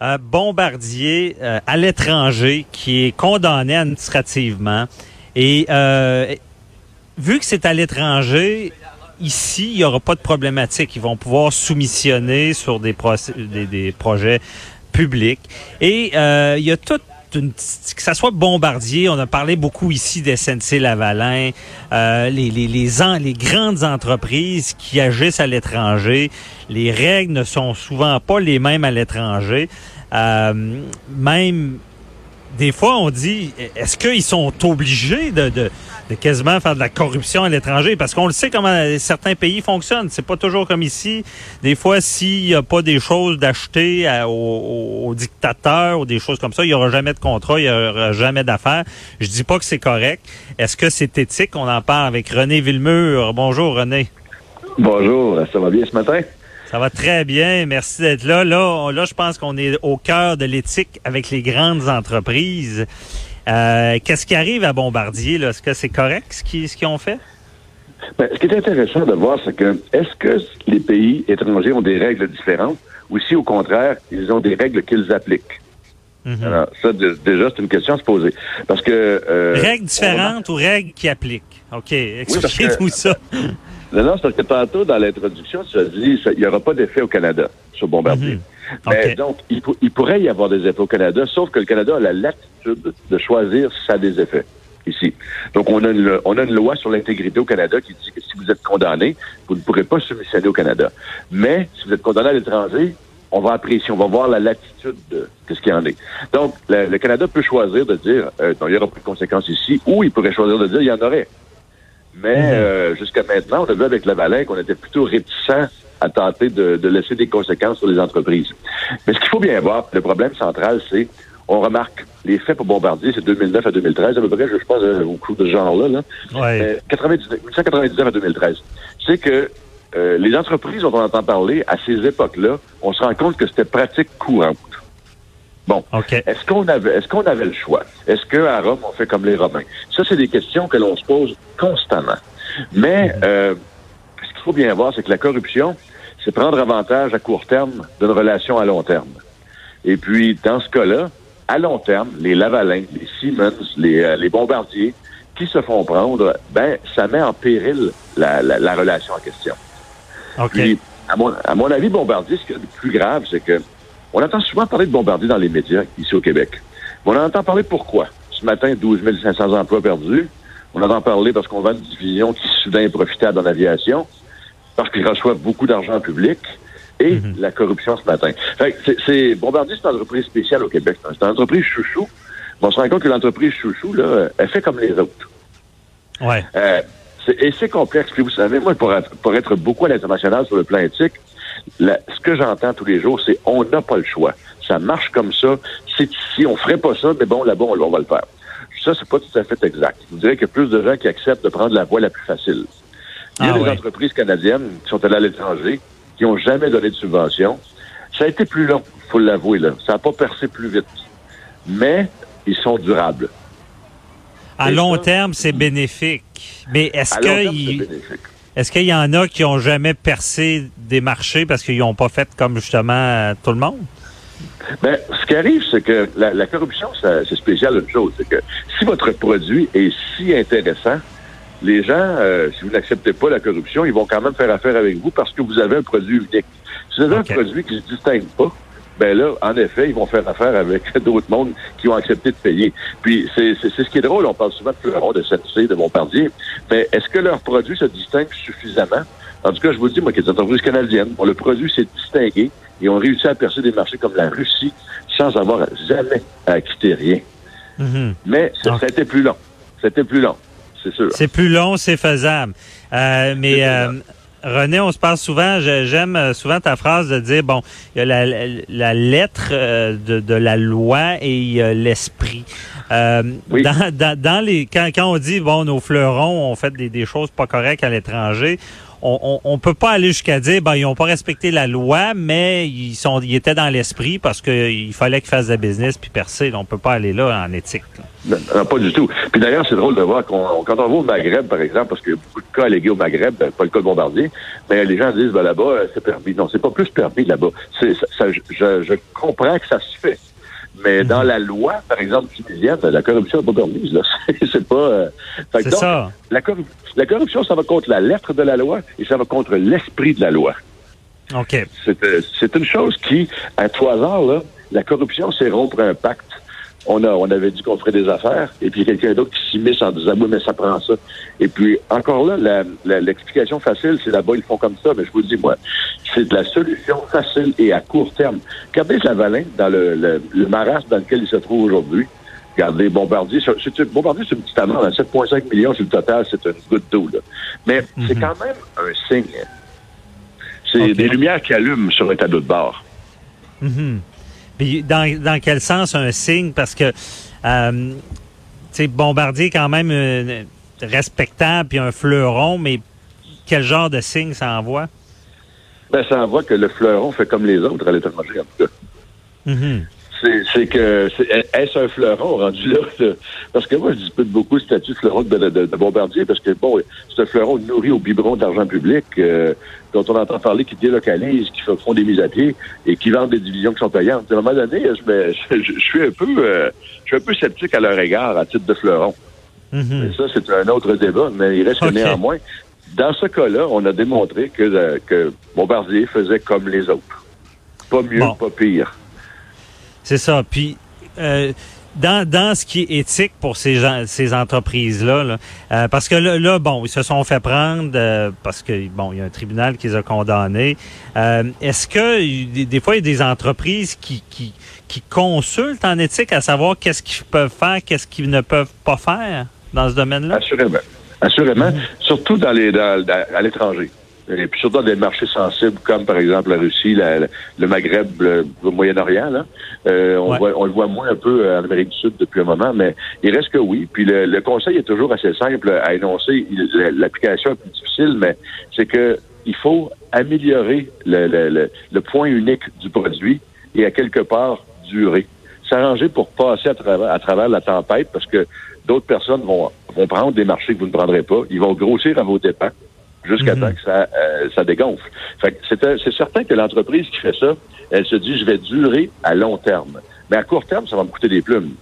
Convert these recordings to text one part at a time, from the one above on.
Un bombardier euh, à l'étranger qui est condamné administrativement. Et euh, vu que c'est à l'étranger, ici, il n'y aura pas de problématique. Ils vont pouvoir soumissionner sur des, des, des projets publics. Et euh, il y a toute une, que ça soit Bombardier, on a parlé beaucoup ici des SNC-Lavalin, euh, les, les, les, les grandes entreprises qui agissent à l'étranger, les règles ne sont souvent pas les mêmes à l'étranger. Euh, même des fois, on dit, est-ce qu'ils sont obligés de, de, de, quasiment faire de la corruption à l'étranger? Parce qu'on le sait comment certains pays fonctionnent. C'est pas toujours comme ici. Des fois, s'il n'y a pas des choses d'acheter aux, dictateurs ou des choses comme ça, il n'y aura jamais de contrat, il n'y aura jamais d'affaires. Je dis pas que c'est correct. Est-ce que c'est éthique? On en parle avec René Villemur. Bonjour, René. Bonjour, ça va bien ce matin? Ça va très bien. Merci d'être là. Là, là je pense qu'on est au cœur de l'éthique avec les grandes entreprises. Euh, Qu'est-ce qui arrive à Bombardier? Est-ce que c'est correct ce qu'ils ont fait? Ben, ce qui est intéressant de voir, c'est que est-ce que les pays étrangers ont des règles différentes ou si au contraire, ils ont des règles qu'ils appliquent? Alors, ça, déjà, c'est une question à se poser. Parce que... Euh, règles différentes ou règles qui appliquent? OK, expliquez-nous ça. Non, non, c'est parce que tantôt, dans l'introduction, tu as dit qu'il n'y aura pas d'effet au Canada sur Bombardier. Mhm. Mais donc, il, pourrait y avoir des effets au Canada, sauf que le Canada a la latitude de choisir si ça a des effets ici. Donc, on a une, on a une loi sur l'intégrité au Canada qui dit que si vous êtes condamné, vous ne pourrez pas soumissionner au Canada. Mais si vous êtes condamné à l'étranger, on va apprécier, on va voir la latitude de ce qu'il y en est. Donc, le, Canada peut choisir de dire euh, non, il n'y aura pas de conséquences ici, ou il pourrait choisir de dire il y en aurait. Mais mhm. euh, jusqu'à maintenant, on a vu avec le Valais qu'on était plutôt réticents à tenter de, laisser des conséquences sur les entreprises. Mais ce qu'il faut bien voir, le problème central, c'est on remarque les faits pour Bombardier, c'est 2009 à 2013, à peu près, je pense, euh, au coup de genre-là. Là. Ouais. 1999 à 2013. C'est que euh, les entreprises dont on entend parler à ces époques-là, on se rend compte que c'était pratique courante. Bon, est-ce qu'on avait, est-ce qu'on avait le choix? Est-ce qu'à Rome on fait comme les Romains? Ça, c'est des questions que l'on se pose constamment. Mais mhm. euh, ce qu'il faut bien voir, c'est que la corruption, c'est prendre avantage à court terme d'une relation à long terme. Et puis, dans ce cas-là, à long terme, les Lavalins, les Siemens, les, euh, les Bombardiers, qui se font prendre, ben, ça met en péril la, la, relation en question. Puis, à mon, à mon avis, Bombardier, ce qui est le plus grave, c'est que on entend souvent parler de bombardier dans les médias ici au Québec. Mais on entend parler pourquoi? Ce matin, 12 500 emplois perdus. On entend parler parce qu'on vend une division qui soudain est profitable dans l'aviation, parce qu'ils reçoivent beaucoup d'argent public et mhm. la corruption ce matin. c'est, Bombardier, c'est une entreprise spéciale au Québec. C'est une entreprise chouchou. on se rend compte que l'entreprise chouchou, là, elle fait comme les autres. Ouais. Euh, et c'est complexe. Puis vous savez, moi, pour pour être beaucoup à l'international sur le plan éthique, ce que j'entends tous les jours, c'est on n'a pas le choix. Ça marche comme ça. C'est ici, on ferait pas ça, mais bon, là-bas, on, va le faire. Ça, c'est pas tout à fait exact. Je dirais qu'il y a plus de gens qui acceptent de prendre la voie la plus facile. Il y a ah des entreprises canadiennes qui sont allées à l'étranger, qui n'ont jamais donné de subvention. Ça a été plus long, faut l'avouer, là. Ça n'a pas percé plus vite. Mais ils sont durables. À long terme, c'est bénéfique. Mais est-ce que est-ce qu'il y en a qui ont jamais percé des marchés parce qu'ils n'ont pas fait comme justement tout le monde? Ben, ce qui arrive, c'est que la, corruption, c'est spécial une chose. C'est que si votre produit est si intéressant, les gens, euh, si vous n'acceptez pas la corruption, ils vont quand même faire affaire avec vous parce que vous avez un produit unique. Si vous avez un produit qui ne se distingue pas, ben là, en effet, ils vont faire affaire avec d'autres mondes qui ont accepté de payer. Puis c'est ce qui est drôle, on parle souvent de Fleuron, de SNC, de Bombardier, mais est-ce que leur produit se distingue suffisamment? En tout cas, je vous dis, moi, qui est une entreprise canadienne, bon, le produit s'est distingué et ont réussi à percer des marchés comme la Russie sans avoir jamais à quitter rien. Mm-hmm. Mais ça, été plus long. C'était plus long, c'est sûr. C'est plus long, c'est faisable. Euh, mais... René, on se parle souvent, j'aime euh, souvent ta phrase de dire, bon, il y a la, lettre euh, de, la loi et il y a l'esprit. Euh, dans, les, quand, quand on dit, bon, nos fleurons ont fait des, des choses pas correctes à l'étranger, on, on, peut pas aller jusqu'à dire ben ils ont pas respecté la loi, mais ils sont ils étaient dans l'esprit parce qu'il fallait qu'ils fassent de business puis percer. On peut pas aller là en éthique. Non, pas du tout. Puis d'ailleurs, c'est drôle de voir qu'on, quand on va au Maghreb, par exemple, parce qu'il y a beaucoup de cas allégués au Maghreb, ben, pas le cas de Bombardier, mais les gens disent ben là-bas, euh, c'est permis. Non, c'est pas plus permis là-bas. C'est, ça, je, je comprends que ça se fait. Mais dans la loi, par exemple, tunisienne, la corruption n'est pas permise. c'est pas. Euh, c'est ça. La, la, corruption, ça va contre la lettre de la loi et ça va contre l'esprit de la loi. OK. Euh, c'est une chose qui, à trois hasard, là, la corruption, c'est rompre un pacte on, a, on avait dit qu'on ferait des affaires, et puis quelqu'un d'autre qui s'y met en disant, oui, mais ça prend ça. Et puis, encore là, l'explication facile, c'est là-bas, ils font comme ça, mais je vous dis, moi, c'est de la solution facile et à court terme. Regardez Lavalin dans le, le, le marasme dans lequel il se trouve aujourd'hui. Regardez, Bombardier, c'est, Bombardier, c'est une petite amende, 7,5 millions sur le total, c'est une goutte d'eau, là. Mais c'est mhm. quand même un signe. C'est des lumières qui allument sur un tableau de bord. Mm puis dans, dans quel sens un signe? Parce que, euh, tu sais, Bombardier quand même euh, respectable puis un fleuron, mais quel genre de signe ça envoie? Ben, ça envoie que le fleuron fait comme les autres à l'étranger, en tout cas. Mm-hmm c'est que est-ce un fleuron rendu là, Parce que moi, je dispute beaucoup le statut de fleuron de, bombardier, parce que bon, c'est un fleuron nourri au biberon d'argent public, euh, dont on entend parler qui délocalise, qui font des mises à pied et qui vendent des divisions qui sont payantes. À un moment donné, je, je, suis un peu euh, je suis un peu sceptique à leur égard à titre de fleuron. Mm-hmm. ça, c'est un autre débat, mais il reste néanmoins. Dans ce cas-là, on a démontré que, euh, que Bombardier faisait comme les autres. Pas mieux, pas pire. C'est ça. Puis euh, dans, dans ce qui est éthique pour ces gens, ces entreprises là, euh, parce que là, bon, ils se sont fait prendre euh, parce que bon, il y a un tribunal qui les a condamnés. Est-ce que des, fois il y a des entreprises qui, qui qui consultent en éthique à savoir qu'est-ce qu'ils peuvent faire, qu'est-ce qu'ils ne peuvent pas faire dans ce domaine-là? Assurément, assurément, mm-hmm. surtout dans les dans, à l'étranger et puis surtout dans des marchés sensibles comme par exemple la Russie, le Maghreb, le, Moyen-Orient. Là, euh, on, voit, on le voit moins un peu en Amérique du Sud depuis un moment, mais il reste que oui. Puis le, conseil est toujours assez simple à énoncer. L'application est plus difficile, mais c'est que il faut améliorer le, le, point unique du produit et à quelque part durer. S'arranger pour passer à travers, à travers la tempête parce que d'autres personnes vont, vont prendre des marchés que vous ne prendrez pas. Ils vont grossir à vos dépens jusqu'à mhm. temps que ça, euh, ça dégonfle. Fait c'est certain que l'entreprise qui fait ça, elle se dit, je vais durer à long terme. Mais à court terme, ça va me coûter des plumes.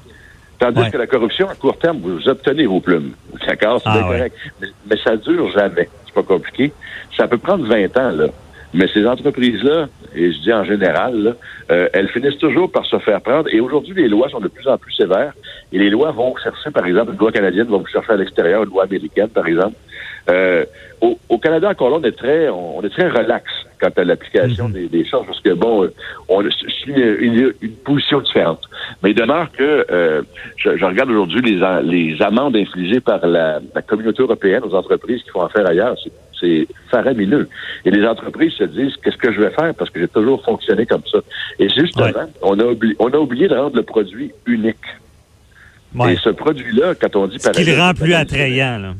Tandis que la corruption, à court terme, vous obtenez vos plumes. D'accord? C'est ah, correct. Mais, mais, ça dure jamais. C'est pas compliqué. Ça peut prendre 20 ans, là. Mais ces entreprises-là, et je dis en général, euh, elles finissent toujours par se faire prendre. Et aujourd'hui, les lois sont de plus en plus sévères. Et les lois vont chercher, par exemple, une loi canadienne va vous chercher à l'extérieur, une loi américaine, par exemple. Euh, au, Canada, encore là, on est très, on, est très relax quant à l'application mhm. des, choses, parce que bon, on suit une, une, position différente. Mais il demeure que euh, je, regarde aujourd'hui les, les amendes infligées par la, la communauté européenne aux entreprises qui font affaire ailleurs c'est faramineux. Et les entreprises se disent, qu'est-ce que je vais faire? Parce que j'ai toujours fonctionné comme ça. Et justement, on, a oublié, on a oublié de rendre le produit unique. Et ce produit-là, quand on dit... Ce qui le rend plus attrayant, là.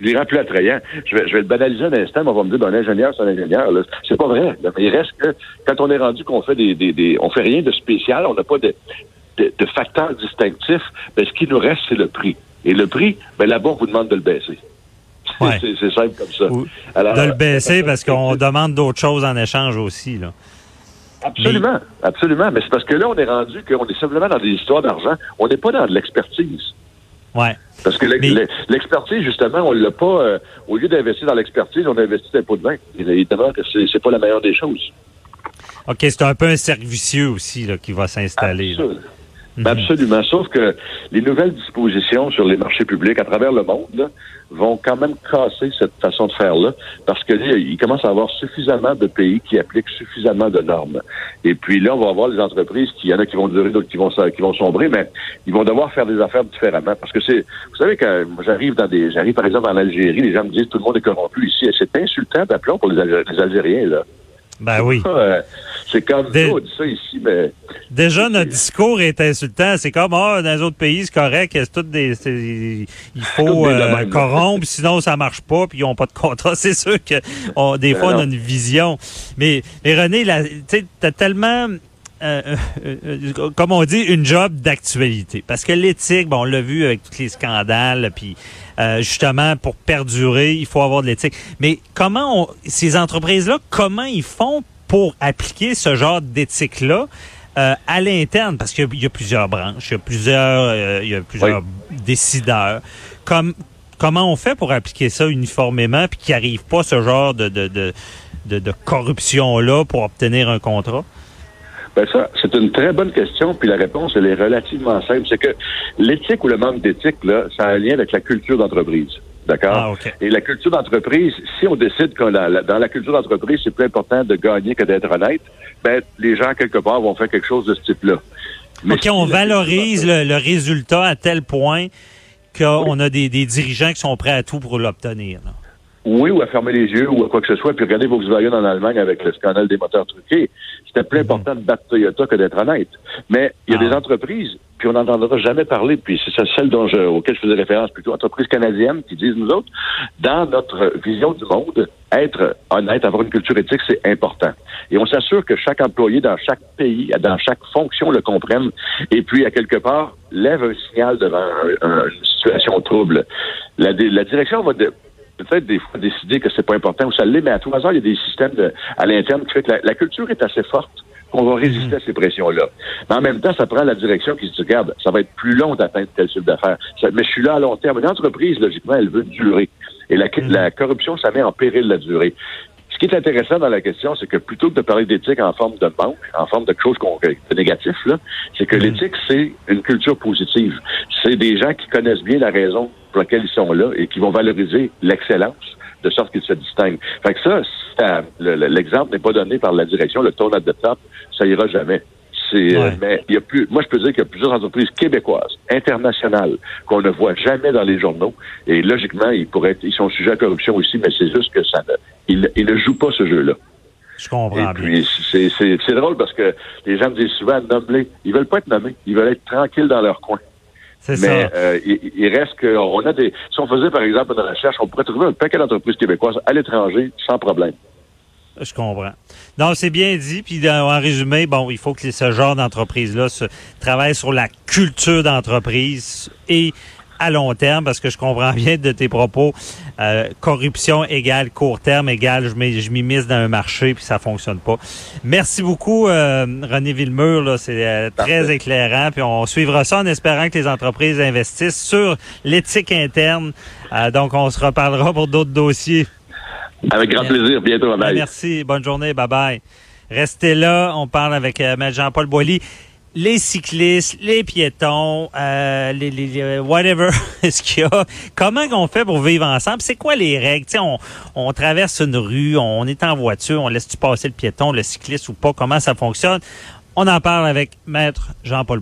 Il rend plus attrayant. Je vais, je vais le banaliser un instant, mais on va me dire, ben, un ingénieur, c'est un ingénieur. C'est pas vrai. Il reste que, quand on est rendu qu'on fait des, des, des, on fait rien de spécial, on n'a pas de, de, de facteurs distinctifs, ben, ce qui nous reste, c'est le prix. Et le prix, ben, là-bas, on vous demande de le baisser. C'est simple comme ça. de le baisser parce qu'on demande d'autres choses en échange aussi. Là. Absolument, absolument. Mais c'est parce que là, on est rendu qu'on est simplement dans des histoires d'argent. On n'est pas dans de l'expertise. Ouais. Parce que l'expertise, justement, on l'a pas. Euh, au lieu d'investir dans l'expertise, on investit dans les pots de vin. Évidemment que c'est pas la meilleure des choses. OK, c'est un peu un servicieux aussi là, qui va s'installer. Mhm. Absolument. Sauf que les nouvelles dispositions sur les marchés publics à travers le monde vont quand même casser cette façon de faire-là, parce que il commence à avoir suffisamment de pays qui appliquent suffisamment de normes. Et puis là, on va avoir les entreprises qui, y en a qui vont durer, d'autres qui vont qui vont sombrer, mais ils vont devoir faire des affaires différemment. Parce que c'est, vous savez, quand j'arrive dans des, j'arrive par exemple en Algérie, les gens me disent tout le monde est corrompu ici. Et c'est insultant d'appeler pour les, Algériens là. Ben oui. C'est comme on dit ça ici, mais. Déjà, notre discours est insultant. C'est comme, ah, dans les autres pays, c'est correct, c'est tout des. Il faut euh, corrompre, sinon ça marche pas, puis ils n'ont pas de contrat. C'est sûr que des ben fois, on a une vision. Mais, mais René, tu as tellement. Euh, euh, comme on dit, une job d'actualité. Parce que l'éthique, bon, on l'a vu avec tous les scandales, puis justement, pour perdurer, il faut avoir de l'éthique. Mais comment on, ces entreprises-là, comment ils font pour appliquer ce genre d'éthique-là? à l'interne, parce qu'il y a plusieurs branches, il y a plusieurs, il y a plusieurs décideurs. Comme, comment on fait pour appliquer ça uniformément puis qu'il arrive pas ce genre de, de, de, de corruption-là pour obtenir un contrat? Ben ça, c'est une très bonne question, puis la réponse, elle est relativement simple. C'est que l'éthique ou le manque d'éthique, là, ça a un lien avec la culture d'entreprise. D'accord? Ah, Et la culture d'entreprise, si on décide que dans la culture d'entreprise, c'est plus important de gagner que d'être honnête, ben, les gens, quelque part, vont faire quelque chose de ce type-là. OK, on valorise le, résultat à tel point qu'on a des, des, dirigeants qui sont prêts à tout pour l'obtenir. Oui, ou à fermer les yeux ou à quoi que ce soit. Puis regardez Volkswagen en Allemagne avec le scandale des moteurs truqués. C'était plus mhm. important de battre Toyota que d'être honnête. Mais il y a ah. des entreprises, puis on n'entendra jamais parler, puis c'est celle dont je, auquel je faisais référence plutôt, entreprises canadiennes qui disent, nous autres, dans notre vision du monde, être honnête, avoir une culture éthique, c'est important. Et on s'assure que chaque employé dans chaque pays, dans chaque fonction le comprenne, et puis, à quelque part, lève un signal devant une situation trouble. La, la direction va de, peut-être des fois décider que c'est pas important ou ça l'est, mais à tout hasard, il y a des systèmes de, à l'interne qui fait que la, culture est assez forte qu'on va résister à ces pressions-là. Mais en même temps, ça prend la direction qui se dit, regarde, ça va être plus long d'atteindre tel chiffre d'affaires. Mais je suis là à long terme. Une entreprise, logiquement, elle veut durer. Et la, mm. la corruption, ça met en péril la durée. Ce qui est intéressant dans la question, c'est que plutôt que de parler d'éthique en forme de manque, en forme de quelque chose de négatif, c'est que mm. l'éthique, c'est une culture positive. C'est des gens qui connaissent bien la raison pour laquelle ils sont là et qui vont valoriser l'excellence de sorte qu'ils se distinguent. Fait que ça, l'exemple n'est pas donné par la direction, le tone at the top, ça ira jamais. Euh, mais il y a plus, moi je peux dire qu'il y a plusieurs entreprises québécoises, internationales, qu'on ne voit jamais dans les journaux. Et logiquement, ils pourraient ils sont sujets à corruption aussi, mais c'est juste que ça ne, ils, ne jouent pas ce jeu-là. Je comprends et puis, c'est drôle parce que les gens me disent souvent, nomme-les. Ils veulent pas être nommés. Ils veulent être tranquilles dans leur coin. Mais ça. Euh, il, reste que on a des. Si on faisait par exemple une recherche, on pourrait trouver un paquet d'entreprises québécoises à l'étranger sans problème. Je comprends. Non, c'est bien dit. Puis en résumé, bon, il faut que ce genre d'entreprise-là se travaille sur la culture d'entreprise et à long terme, parce que je comprends bien de tes propos, euh, corruption égale court terme égale je m'immisce dans un marché puis ça fonctionne pas. Merci beaucoup euh, René Villemur, c'est euh, très éclairant puis on suivra ça en espérant que les entreprises investissent sur l'éthique interne. donc on se reparlera pour d'autres dossiers. Avec grand plaisir, bientôt, bye. Merci, bonne journée, bye bye. Restez là, on parle avec Jean-Paul Boilly les cyclistes, les piétons, euh, les, les, whatever, ce qu'il y a. Comment on fait pour vivre ensemble? C'est quoi les règles? on, on traverse une rue, on est en voiture, on laisse-tu passer le piéton, le cycliste ou pas? Comment ça fonctionne? On en parle avec Maître Jean-Paul